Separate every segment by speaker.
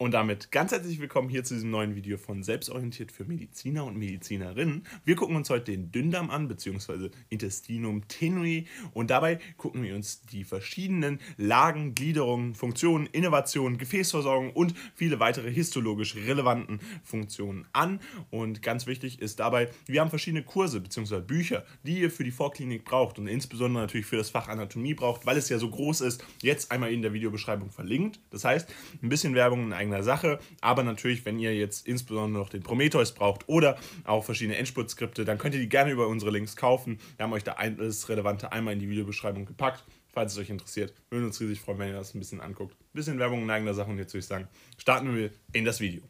Speaker 1: Und damit ganz herzlich willkommen hier zu diesem neuen Video von Selbstorientiert für Mediziner und Medizinerinnen. Wir gucken uns heute den Dünndarm an, beziehungsweise Intestinum tenui. Und dabei gucken wir uns die verschiedenen Lagen, Gliederungen, Funktionen, Innovationen, Gefäßversorgung und viele weitere histologisch relevanten Funktionen an. Und ganz wichtig ist dabei, wir haben verschiedene Kurse bzw. Bücher, die ihr für die Vorklinik braucht und insbesondere natürlich für das Fach Anatomie braucht, weil es ja so groß ist. Jetzt einmal in der Videobeschreibung verlinkt. Das heißt, ein bisschen Werbung in eigener Sache. Aber natürlich, wenn ihr jetzt insbesondere noch den Prometheus braucht oder auch verschiedene Endspurt-Skripte, dann könnt ihr die gerne über unsere Links kaufen. Wir haben euch da alles Relevante einmal in die Videobeschreibung gepackt. Falls es euch interessiert, würden uns riesig freuen, wenn ihr das ein bisschen anguckt. Ein bisschen Werbung in eigener Sache und jetzt würde ich sagen, starten wir in das Video.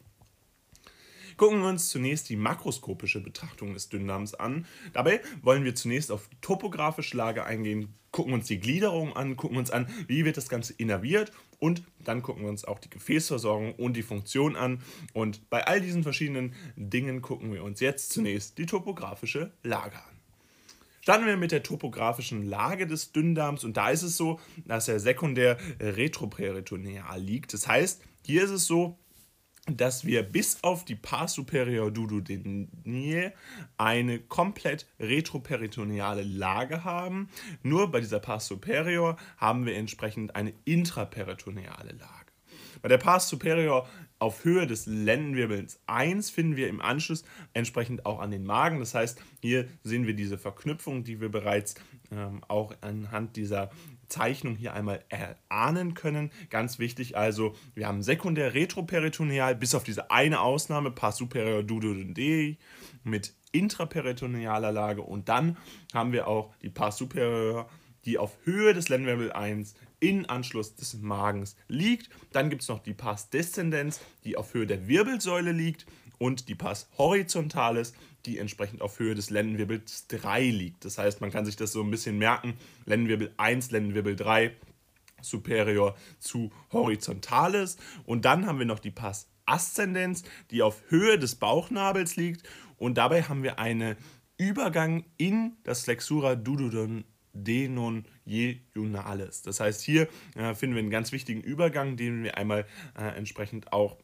Speaker 1: Gucken wir uns zunächst die makroskopische Betrachtung des Dünndarms an. Dabei wollen wir zunächst auf topografische Lage eingehen, gucken uns die Gliederung an, gucken uns an, wie wird das Ganze innerviert und dann gucken wir uns auch die Gefäßversorgung und die Funktion an. Und bei all diesen verschiedenen Dingen gucken wir uns jetzt zunächst die topografische Lage an. Starten wir mit der topografischen Lage des Dünndarms und da ist es so, dass er sekundär retroperitoneal liegt. Das heißt, hier ist es so, dass wir bis auf die Pars superior duodenee eine komplett retroperitoneale Lage haben. Nur bei dieser Pars superior haben wir entsprechend eine intraperitoneale Lage. Bei der Pars superior auf Höhe des Lendenwirbels 1 finden wir im Anschluss entsprechend auch an den Magen. Das heißt, hier sehen wir diese Verknüpfung, die wir bereits ähm, auch anhand dieser Zeichnung hier einmal erahnen können. Ganz wichtig also, wir haben sekundär retroperitoneal, bis auf diese eine Ausnahme, Pars superior duodenee mit intraperitonealer Lage und dann haben wir auch die Pars superior, die auf Höhe des Lendenwirbel 1 in Anschluss des Magens liegt. Dann gibt es noch die Pars descendens, die auf Höhe der Wirbelsäule liegt und die Pars horizontales, die entsprechend auf Höhe des Lendenwirbels 3 liegt. Das heißt, man kann sich das so ein bisschen merken, Lendenwirbel 1, Lendenwirbel 3, superior zu horizontales. Und dann haben wir noch die Pars ascendens, die auf Höhe des Bauchnabels liegt. Und dabei haben wir einen Übergang in das Flexura dudodon denon jejunales. Das heißt, hier äh, finden wir einen ganz wichtigen Übergang, den wir einmal äh, entsprechend auch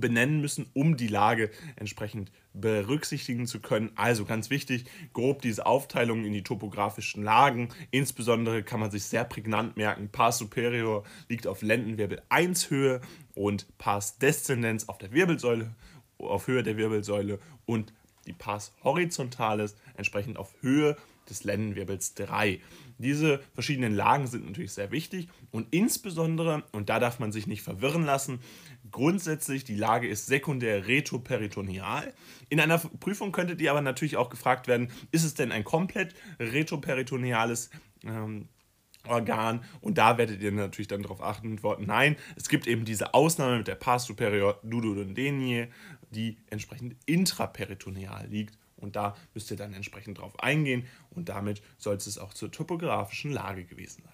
Speaker 1: benennen müssen, um die Lage entsprechend berücksichtigen zu können. Also ganz wichtig, grob diese Aufteilung in die topografischen Lagen. Insbesondere kann man sich sehr prägnant merken, Pars superior liegt auf Lendenwirbel 1 Höhe und Pars descendens auf der Wirbelsäule, auf Höhe der Wirbelsäule und die Pars horizontales entsprechend auf Höhe des Lendenwirbels 3. Diese verschiedenen Lagen sind natürlich sehr wichtig und insbesondere, und da darf man sich nicht verwirren lassen, grundsätzlich die Lage ist sekundär retroperitoneal. In einer Prüfung könntet ihr aber natürlich auch gefragt werden, ist es denn ein komplett retroperitoneales ähm, Organ und da werdet ihr natürlich dann darauf achten und antworten, nein, es gibt eben diese Ausnahme mit der Pars superior duodenee, die entsprechend intraperitoneal liegt und da müsst ihr dann entsprechend drauf eingehen und damit soll es auch zur topografischen Lage gewesen sein.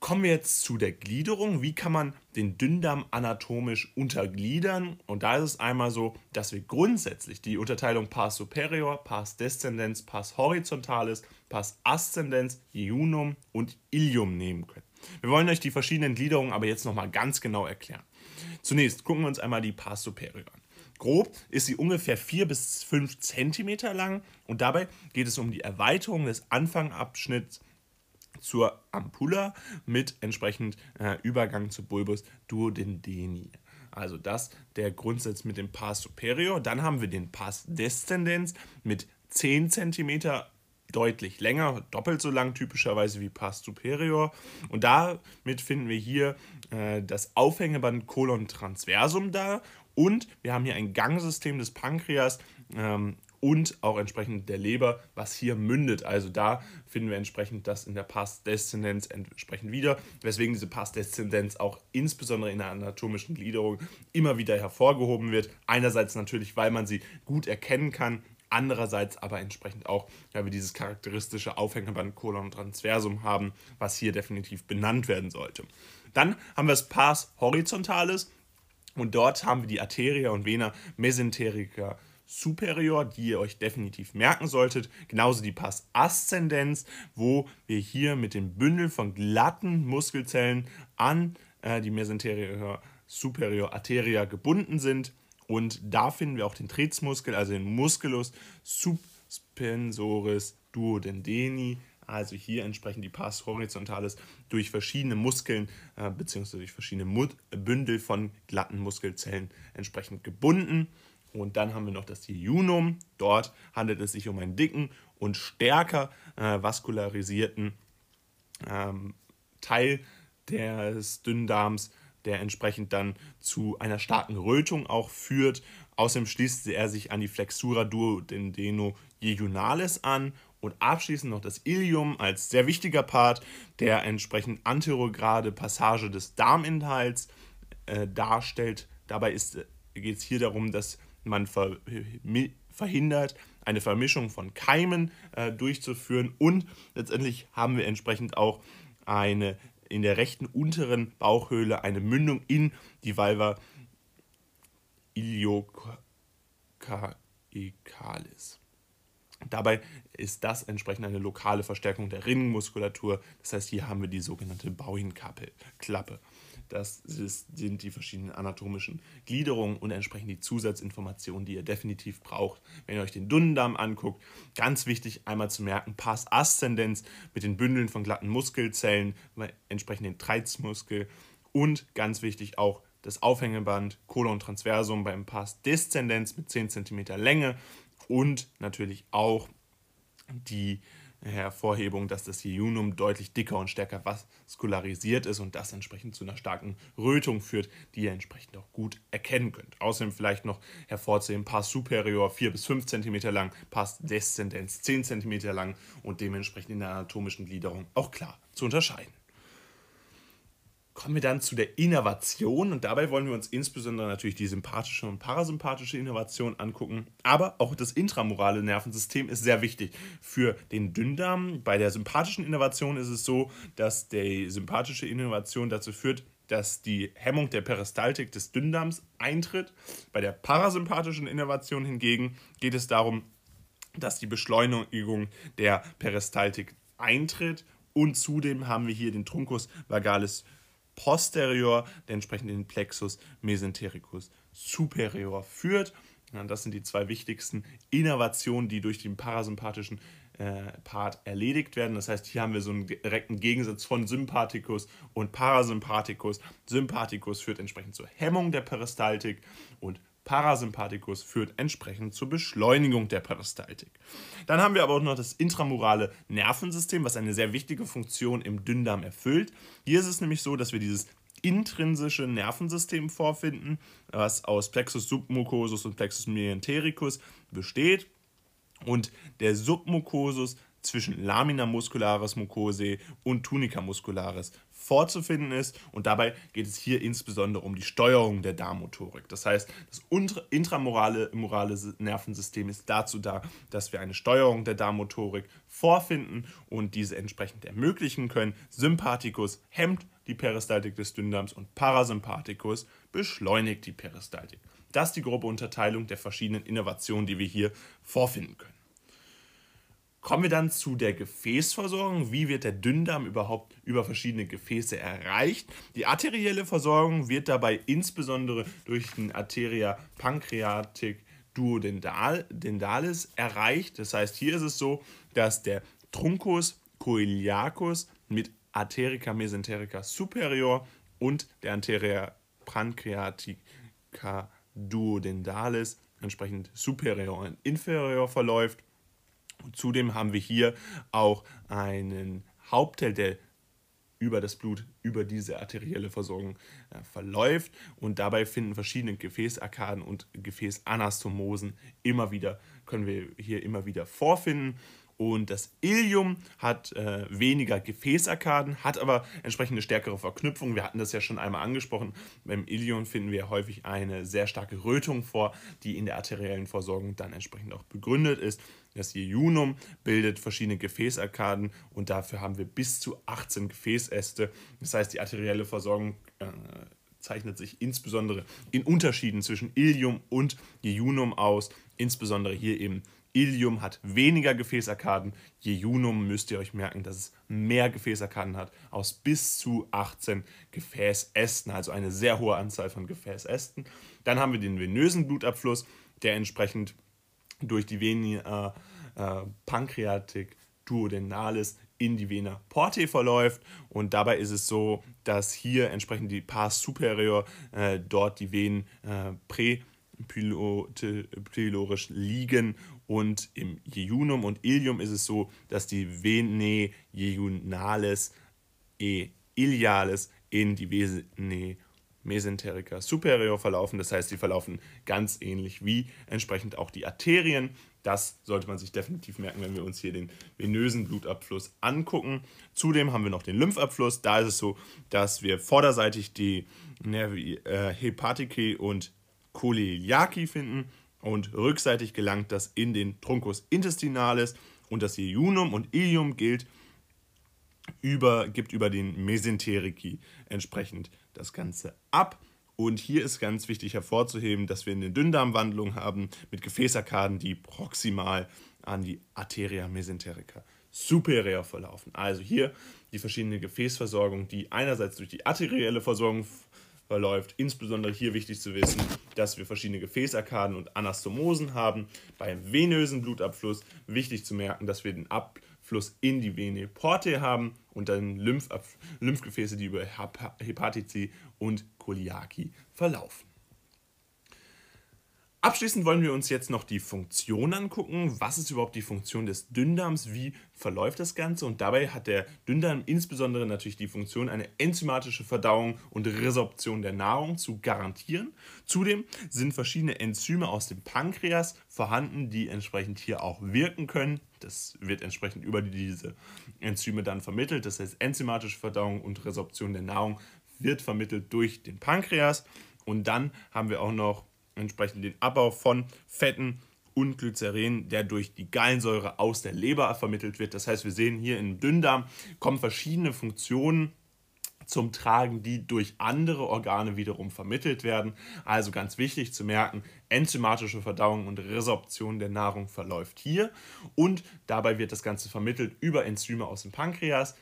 Speaker 1: Kommen wir jetzt zu der Gliederung. Wie kann man den Dünndarm anatomisch untergliedern? Und da ist es einmal so, dass wir grundsätzlich die Unterteilung Pars superior, Pars descendens, Pars horizontales, Pars ascendens, Iunum und Ilium nehmen können. Wir wollen euch die verschiedenen Gliederungen aber jetzt nochmal ganz genau erklären. Zunächst gucken wir uns einmal die Pars superior an. Grob ist sie ungefähr 4 bis 5 cm lang und dabei geht es um die Erweiterung des Anfangabschnitts zur Ampulla mit entsprechend äh, Übergang zu Bulbus duodendeni. Also das der Grundsatz mit dem Pars superior. Dann haben wir den Pars descendens mit 10 cm deutlich länger, doppelt so lang typischerweise wie Pars superior. Und damit finden wir hier äh, das Aufhängeband Colon transversum da und wir haben hier ein Gangsystem des Pankreas ähm, und auch entsprechend der Leber, was hier mündet. Also da finden wir entsprechend das in der Pars-Deszendenz entsprechend wieder, weswegen diese Pars-Deszendenz auch insbesondere in der anatomischen Gliederung immer wieder hervorgehoben wird. Einerseits natürlich, weil man sie gut erkennen kann, andererseits aber entsprechend auch, weil wir dieses charakteristische Aufhängeband Colon transversum haben, was hier definitiv benannt werden sollte. Dann haben wir das Pars horizontales, und dort haben wir die Arteria und Vena mesenterica superior, die ihr euch definitiv merken solltet. Genauso die Pass ascendens, wo wir hier mit dem Bündel von glatten Muskelzellen an äh, die Mesenterior superior arteria gebunden sind. Und da finden wir auch den Trizmuskel, also den Musculus suspensoris duodendeni, also hier entsprechend die Pars horizontalis durch verschiedene Muskeln äh, bzw. durch verschiedene Mut Bündel von glatten Muskelzellen entsprechend gebunden. Und dann haben wir noch das Jejunum. Dort handelt es sich um einen dicken und stärker äh, vaskularisierten ähm, Teil des Dünndarms, der entsprechend dann zu einer starken Rötung auch führt. Außerdem schließt er sich an die Flexura duodendeno jejunalis an und abschließend noch das Ilium als sehr wichtiger Part, der entsprechend anterograde Passage des Darminhalts äh, darstellt. Dabei äh, geht es hier darum, dass man ver verhindert, eine Vermischung von Keimen äh, durchzuführen und letztendlich haben wir entsprechend auch eine in der rechten unteren Bauchhöhle eine Mündung in die Valva iliocaecalis. Dabei ist das entsprechend eine lokale Verstärkung der Rinnenmuskulatur. Das heißt, hier haben wir die sogenannte Bauhinklappe. Das sind die verschiedenen anatomischen Gliederungen und entsprechend die Zusatzinformationen, die ihr definitiv braucht, wenn ihr euch den Dünndarm anguckt. Ganz wichtig einmal zu merken, Pass Aszendenz mit den Bündeln von glatten Muskelzellen, entsprechend den Treizmuskel und ganz wichtig auch das Aufhängeband Colon transversum beim Pass Deszendenz mit 10 cm Länge und natürlich auch die Hervorhebung, dass das Jejunum deutlich dicker und stärker vaskularisiert ist und das entsprechend zu einer starken Rötung führt, die ihr entsprechend auch gut erkennen könnt. Außerdem vielleicht noch hervorzuheben, Pass superior 4 bis 5 cm lang, Pass descendens 10 cm lang und dementsprechend in der anatomischen Gliederung auch klar zu unterscheiden kommen wir dann zu der Innovation und dabei wollen wir uns insbesondere natürlich die sympathische und parasympathische Innovation angucken, aber auch das intramorale Nervensystem ist sehr wichtig für den Dünndarm. Bei der sympathischen Innovation ist es so, dass die sympathische Innovation dazu führt, dass die Hemmung der Peristaltik des Dünndarms eintritt. Bei der parasympathischen Innovation hingegen geht es darum, dass die Beschleunigung der Peristaltik eintritt und zudem haben wir hier den Truncus vagalis posterior, der entsprechend den Plexus mesentericus superior führt. Ja, das sind die zwei wichtigsten Innovationen, die durch den parasympathischen äh, Part erledigt werden. Das heißt, hier haben wir so einen direkten Gegensatz von Sympathikus und Parasympathikus. Sympathikus führt entsprechend zur Hemmung der Peristaltik und Parasympathikus führt entsprechend zur Beschleunigung der Peristaltik. Dann haben wir aber auch noch das intramurale Nervensystem, was eine sehr wichtige Funktion im Dünndarm erfüllt. Hier ist es nämlich so, dass wir dieses intrinsische Nervensystem vorfinden, was aus Plexus submucosus und Plexus mesentericus besteht. Und der Submucosus zwischen Lamina muscularis mucosae und Tunica muscularis vorzufinden ist. Und dabei geht es hier insbesondere um die Steuerung der Darmmotorik. Das heißt, das intramorale morale Nervensystem ist dazu da, dass wir eine Steuerung der Darmmotorik vorfinden und diese entsprechend ermöglichen können. Sympathikus hemmt die Peristaltik des Dünndarms und Parasympathikus beschleunigt die Peristaltik. Das ist die grobe Unterteilung der verschiedenen Innovationen, die wir hier vorfinden können. Kommen wir dann zu der Gefäßversorgung. Wie wird der Dünndarm überhaupt über verschiedene Gefäße erreicht? Die arterielle Versorgung wird dabei insbesondere durch den Arteria pancreatic duodendalis erreicht. Das heißt, hier ist es so, dass der Truncus coeliacus mit Arterica mesenterica superior und der Arteria pancreatica duodendalis entsprechend superior und inferior verläuft Zudem haben wir hier auch einen Hauptteil, der über das Blut, über diese arterielle Versorgung äh, verläuft. Und dabei finden verschiedene Gefäßarkaden und Gefäßanastomosen immer wieder, können wir hier immer wieder vorfinden. Und das Ilium hat äh, weniger Gefäßarkaden, hat aber entsprechende stärkere Verknüpfung. Wir hatten das ja schon einmal angesprochen. Beim Ilium finden wir häufig eine sehr starke Rötung vor, die in der arteriellen Versorgung dann entsprechend auch begründet ist. Das Jejunum bildet verschiedene Gefäßarkaden und dafür haben wir bis zu 18 Gefäßäste. Das heißt, die arterielle Versorgung äh, zeichnet sich insbesondere in Unterschieden zwischen Ilium und Jejunum aus, insbesondere hier eben Ilium hat weniger Gefäßarkaden. Jejunum müsst ihr euch merken, dass es mehr Gefäßarkaden hat, aus bis zu 18 Gefäßästen, also eine sehr hohe Anzahl von Gefäßästen. Dann haben wir den venösen Blutabfluss, der entsprechend durch die Vena äh, äh, Pancreatic duodenalis in die Vena portae verläuft. Und dabei ist es so, dass hier entsprechend die Pars superior äh, dort die Venen äh, präpylorisch liegen. Und im Jejunum und Ilium ist es so, dass die Venae jejunales e iliales in die Venae Mesenterica superior verlaufen. Das heißt, sie verlaufen ganz ähnlich wie entsprechend auch die Arterien. Das sollte man sich definitiv merken, wenn wir uns hier den venösen Blutabfluss angucken. Zudem haben wir noch den Lymphabfluss. Da ist es so, dass wir vorderseitig die Nervi äh, Hepaticae und Choliaki finden und rückseitig gelangt das in den Truncus intestinalis und das Jejunum und Ilium gilt über, gibt über den Mesenterici entsprechend das Ganze ab. Und hier ist ganz wichtig hervorzuheben, dass wir eine Dünndarmwandlung haben mit Gefäßarkaden, die proximal an die Arteria mesenterica superior verlaufen. Also hier die verschiedene Gefäßversorgung, die einerseits durch die arterielle Versorgung verläuft. Insbesondere hier wichtig zu wissen, dass wir verschiedene Gefäßarkaden und Anastomosen haben. Beim venösen Blutabfluss wichtig zu merken, dass wir den Abfluss in die Vene portae haben und dann Lymphgefäße, die über Hepatici und Koliaki verlaufen. Abschließend wollen wir uns jetzt noch die Funktion angucken. Was ist überhaupt die Funktion des Dünndarms? Wie verläuft das Ganze? Und dabei hat der Dünndarm insbesondere natürlich die Funktion, eine enzymatische Verdauung und Resorption der Nahrung zu garantieren. Zudem sind verschiedene Enzyme aus dem Pankreas vorhanden, die entsprechend hier auch wirken können. Das wird entsprechend über diese Enzyme dann vermittelt. Das heißt, enzymatische Verdauung und Resorption der Nahrung wird vermittelt durch den Pankreas. Und dann haben wir auch noch entsprechend den Abbau von Fetten und Glycerin, der durch die Gallensäure aus der Leber vermittelt wird. Das heißt, wir sehen hier im Dünndarm kommen verschiedene Funktionen zum Tragen, die durch andere Organe wiederum vermittelt werden. Also ganz wichtig zu merken, enzymatische Verdauung und Resorption der Nahrung verläuft hier und dabei wird das Ganze vermittelt über Enzyme aus dem Pankreas.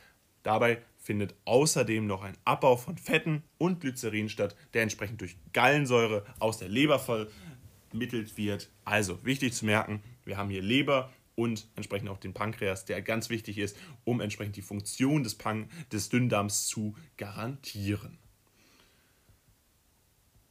Speaker 1: Dabei findet außerdem noch ein Abbau von Fetten und Glycerin statt, der entsprechend durch Gallensäure aus der Leber vermittelt wird. Also wichtig zu merken, wir haben hier Leber und entsprechend auch den Pankreas, der ganz wichtig ist, um entsprechend die Funktion des, Pan des Dünndarms zu garantieren.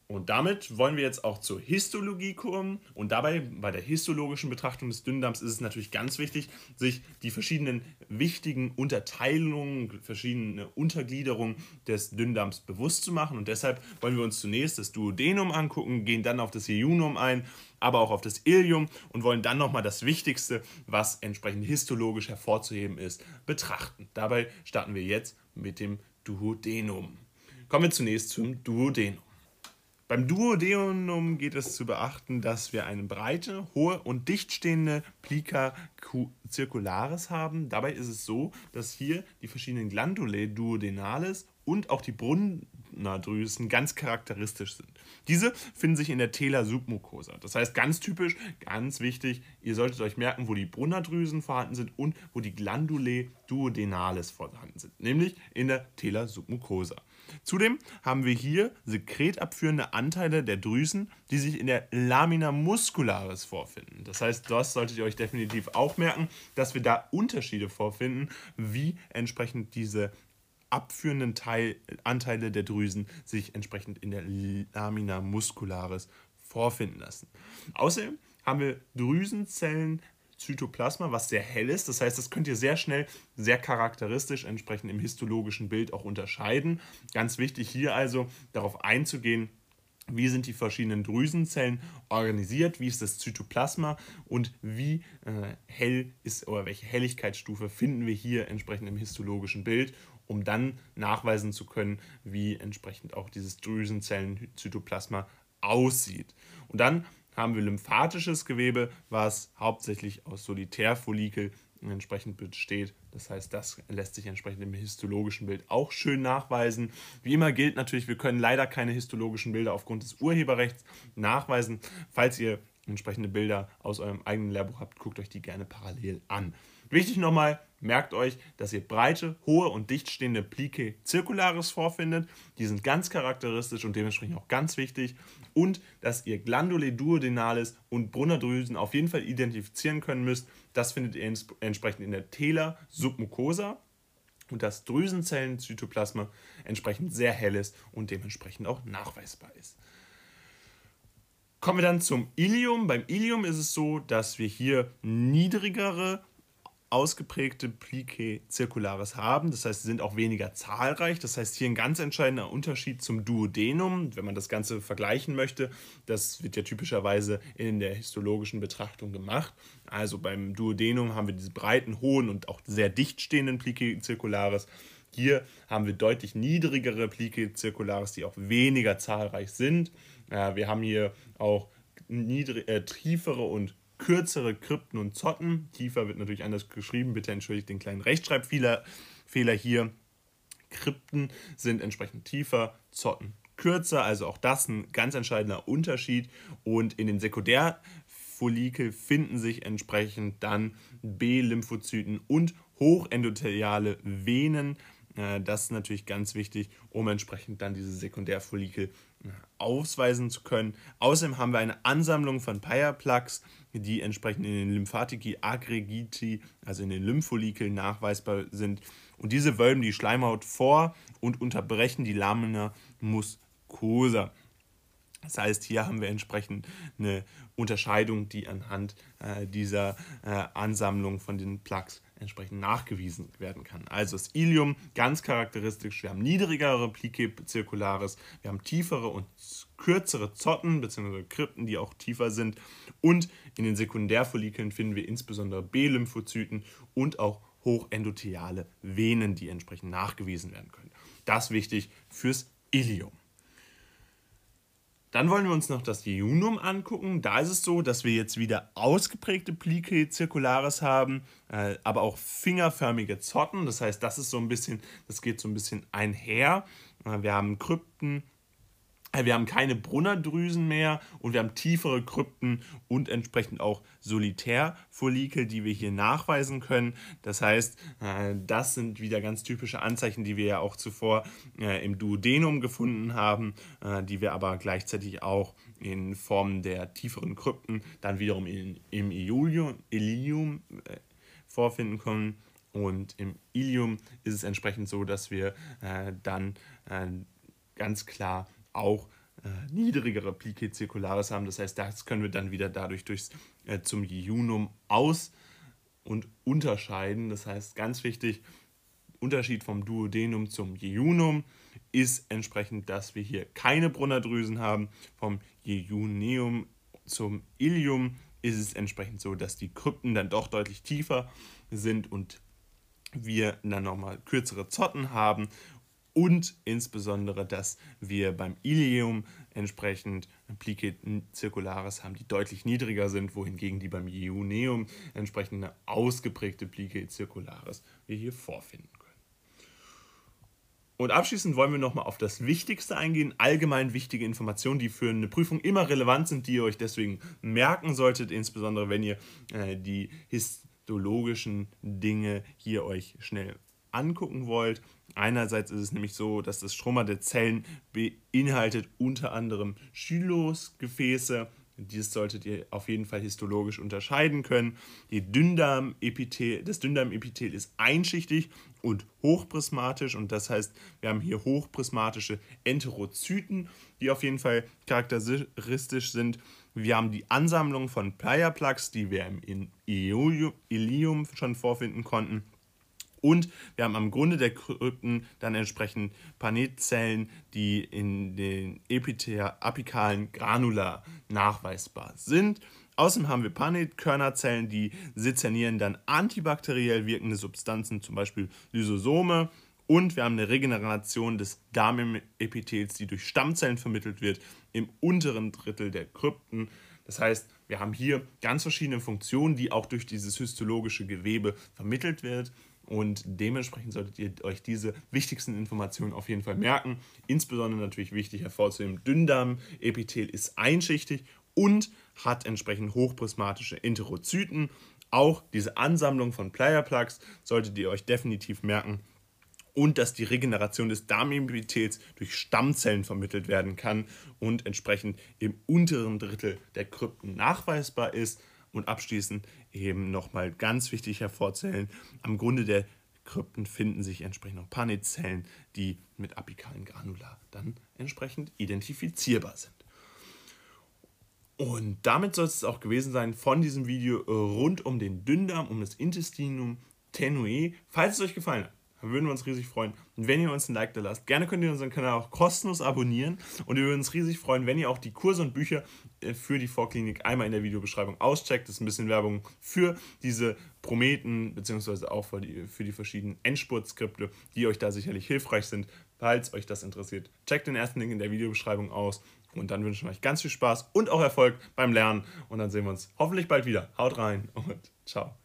Speaker 1: Und damit wollen wir jetzt auch zur Histologie kommen. Und dabei, bei der histologischen Betrachtung des Dünndarms, ist es natürlich ganz wichtig, sich die verschiedenen wichtigen Unterteilungen, verschiedene Untergliederungen des Dünndarms bewusst zu machen. Und deshalb wollen wir uns zunächst das Duodenum angucken, gehen dann auf das Jejunum ein, aber auch auf das Ilium und wollen dann nochmal das Wichtigste, was entsprechend histologisch hervorzuheben ist, betrachten. Dabei starten wir jetzt mit dem Duodenum. Kommen wir zunächst zum Duodenum. Beim Duodenum geht es zu beachten, dass wir eine breite, hohe und dicht stehende Plica circularis haben. Dabei ist es so, dass hier die verschiedenen Glandulae duodenales und auch die Brunnerdrüsen ganz charakteristisch sind. Diese finden sich in der Tela submucosa. Das heißt, ganz typisch, ganz wichtig, ihr solltet euch merken, wo die Brunnerdrüsen vorhanden sind und wo die Glandulae duodenales vorhanden sind, nämlich in der Tela submucosa. Zudem haben wir hier sekretabführende Anteile der Drüsen, die sich in der Lamina muscularis vorfinden. Das heißt, das solltet ihr euch definitiv auch merken, dass wir da Unterschiede vorfinden, wie entsprechend diese abführenden Teil, Anteile der Drüsen sich entsprechend in der Lamina muscularis vorfinden lassen. Außerdem haben wir Drüsenzellen Zytoplasma, was sehr hell ist. Das heißt, das könnt ihr sehr schnell, sehr charakteristisch entsprechend im histologischen Bild auch unterscheiden. Ganz wichtig hier also darauf einzugehen, wie sind die verschiedenen Drüsenzellen organisiert, wie ist das Zytoplasma und wie äh, hell ist oder welche Helligkeitsstufe finden wir hier entsprechend im histologischen Bild, um dann nachweisen zu können, wie entsprechend auch dieses Drüsenzellen-Zytoplasma aussieht. Und dann haben wir lymphatisches Gewebe, was hauptsächlich aus Solitärfollikel entsprechend besteht. Das heißt, das lässt sich entsprechend im histologischen Bild auch schön nachweisen. Wie immer gilt natürlich, wir können leider keine histologischen Bilder aufgrund des Urheberrechts nachweisen. Falls ihr entsprechende Bilder aus eurem eigenen Lehrbuch habt, guckt euch die gerne parallel an. Wichtig nochmal, merkt euch, dass ihr breite, hohe und dicht stehende Plique circularis vorfindet. Die sind ganz charakteristisch und dementsprechend auch ganz wichtig. Und dass ihr Glandulae duodenalis und Brunnerdrüsen auf jeden Fall identifizieren können müsst. Das findet ihr entsprechend in der Tela submucosa und das Drüsenzellenzytoplasma entsprechend sehr hell ist und dementsprechend auch nachweisbar ist. Kommen wir dann zum Ilium. Beim Ilium ist es so, dass wir hier niedrigere ausgeprägte Plique circularis haben. Das heißt, sie sind auch weniger zahlreich. Das heißt, hier ein ganz entscheidender Unterschied zum Duodenum, wenn man das Ganze vergleichen möchte. Das wird ja typischerweise in der histologischen Betrachtung gemacht. Also beim Duodenum haben wir diese breiten, hohen und auch sehr dicht stehenden Plique circularis. Hier haben wir deutlich niedrigere Plique circularis, die auch weniger zahlreich sind. Wir haben hier auch niedrig, äh, tiefere und kürzere Krypten und Zotten. Tiefer wird natürlich anders geschrieben. Bitte entschuldigt den kleinen Rechtschreibfehler Fehler hier. Krypten sind entsprechend tiefer, Zotten kürzer. Also auch das ein ganz entscheidender Unterschied. Und in den Sekundärfollikel finden sich entsprechend dann B-Lymphozyten und hochendotheliale Venen. Äh, das ist natürlich ganz wichtig, um entsprechend dann diese Sekundärfollikel ausweisen zu können. Außerdem haben wir eine Ansammlung von Pia-Plaques, die entsprechend in den Lymphatici aggregiti, also in den Lymphfollikeln, nachweisbar sind. Und diese wölben die Schleimhaut vor und unterbrechen die Lamina muscosa. Das heißt, hier haben wir entsprechend eine Unterscheidung, die anhand äh, dieser äh, Ansammlung von den Plaques entsprechend nachgewiesen werden kann. Also das Ilium, ganz charakteristisch, wir haben niedrigere Plique circularis, wir haben tiefere und kürzere Zotten bzw. Krypten, die auch tiefer sind und in den Sekundärfollikeln finden wir insbesondere B-Lymphozyten und auch hochendotheliale Venen, die entsprechend nachgewiesen werden können. Das wichtig fürs Ilium. Dann wollen wir uns noch das Jejunum angucken. Da ist es so, dass wir jetzt wieder ausgeprägte Plique circularis haben, äh, aber auch fingerförmige Zotten. Das heißt, das ist so ein bisschen, das geht so ein bisschen einher. Äh, wir haben Krypten, wir haben keine Brunnerdrüsen mehr und wir haben tiefere Krypten und entsprechend auch Solitärfollikel, die wir hier nachweisen können. Das heißt, äh, das sind wieder ganz typische Anzeichen, die wir ja auch zuvor äh, im Duodenum gefunden haben, die wir aber gleichzeitig auch in Form der tieferen Krypten dann wiederum im Ilium vorfinden können. Und im Ilium ist es entsprechend so, dass wir dann ganz klar auch äh, niedrigere Plique circularis haben. Das heißt, das können wir dann wieder dadurch durchs, äh, zum Jejunum aus- und unterscheiden. Das heißt, ganz wichtig, Unterschied vom Duodenum zum Jejunum ist entsprechend, dass wir hier keine Brunnerdrüsen haben. Vom Jejuneum zum Ilium ist es entsprechend so, dass die Krypten dann doch deutlich tiefer sind und wir dann nochmal kürzere Zotten haben und insbesondere, dass wir beim Ilium entsprechend Plique circularis haben, die deutlich niedriger sind, wohingegen die beim Ioneum entsprechend eine ausgeprägte Plique circularis wir hier vorfinden können. Und abschließend wollen wir nochmal auf das Wichtigste eingehen, allgemein wichtige Informationen, die für eine Prüfung immer relevant sind, die ihr euch deswegen merken solltet, insbesondere wenn ihr äh, die histologischen Dinge hier euch schnell angucken wollt. Einerseits ist es nämlich so, dass das Stroma der Zellen beinhaltet unter anderem Schylosgefäße. Dies solltet ihr auf jeden Fall histologisch unterscheiden können. Dünndarmepithel, das Dünndarmepithel ist einschichtig und hochprismatisch und das heißt, wir haben hier hochprismatische Enterozyten, die auf jeden Fall charakteristisch sind. Wir haben die Ansammlung von Playa-Plaques, die wir im Ilium schon vorfinden konnten. Und wir haben am Grunde der Krypten dann entsprechend Panetzellen, die in den apikalen Granula nachweisbar sind. Außerdem haben wir Panetkörnerzellen, die sezernieren dann antibakteriell wirkende Substanzen, zum Beispiel Lysosome. Und wir haben eine Regeneration des Darmepithels, die durch Stammzellen vermittelt wird, im unteren Drittel der Krypten. Das heißt, wir haben hier ganz verschiedene Funktionen, die auch durch dieses histologische Gewebe vermittelt werden. Und dementsprechend solltet ihr euch diese wichtigsten Informationen auf jeden Fall merken. Insbesondere natürlich wichtig hervorzuheben, Dünndarmepithel ist einschichtig und hat entsprechend hochprismatische Enterozyten. Auch diese Ansammlung von Player Plugs solltet ihr euch definitiv merken und dass die Regeneration des Darmepithels durch Stammzellen vermittelt werden kann und entsprechend im unteren Drittel der Krypten nachweisbar ist. Und abschließend eben nochmal ganz wichtig hervorzuhellen, am Grunde der Krypten finden sich entsprechend noch Panizellen, die mit apikalen Granula dann entsprechend identifizierbar sind. Und damit soll es auch gewesen sein von diesem Video rund um den Dünndarm, um das Intestinum tenue. Falls es euch gefallen hat, würden wir uns riesig freuen, wenn ihr uns ein Like da lasst. Gerne könnt ihr unseren Kanal auch kostenlos abonnieren und wir würden uns riesig freuen, wenn ihr auch die Kurse und Bücher äh, für die Vorklinik einmal in der Videobeschreibung auscheckt. Das ist ein bisschen Werbung für diese Prometen, beziehungsweise auch für die, für die verschiedenen Endspurtskripte, die euch da sicherlich hilfreich sind. Falls euch das interessiert, checkt den ersten Link in der Videobeschreibung aus und dann wünschen wir euch ganz viel Spaß und auch Erfolg beim Lernen und dann sehen wir uns hoffentlich bald wieder. Haut rein und ciao.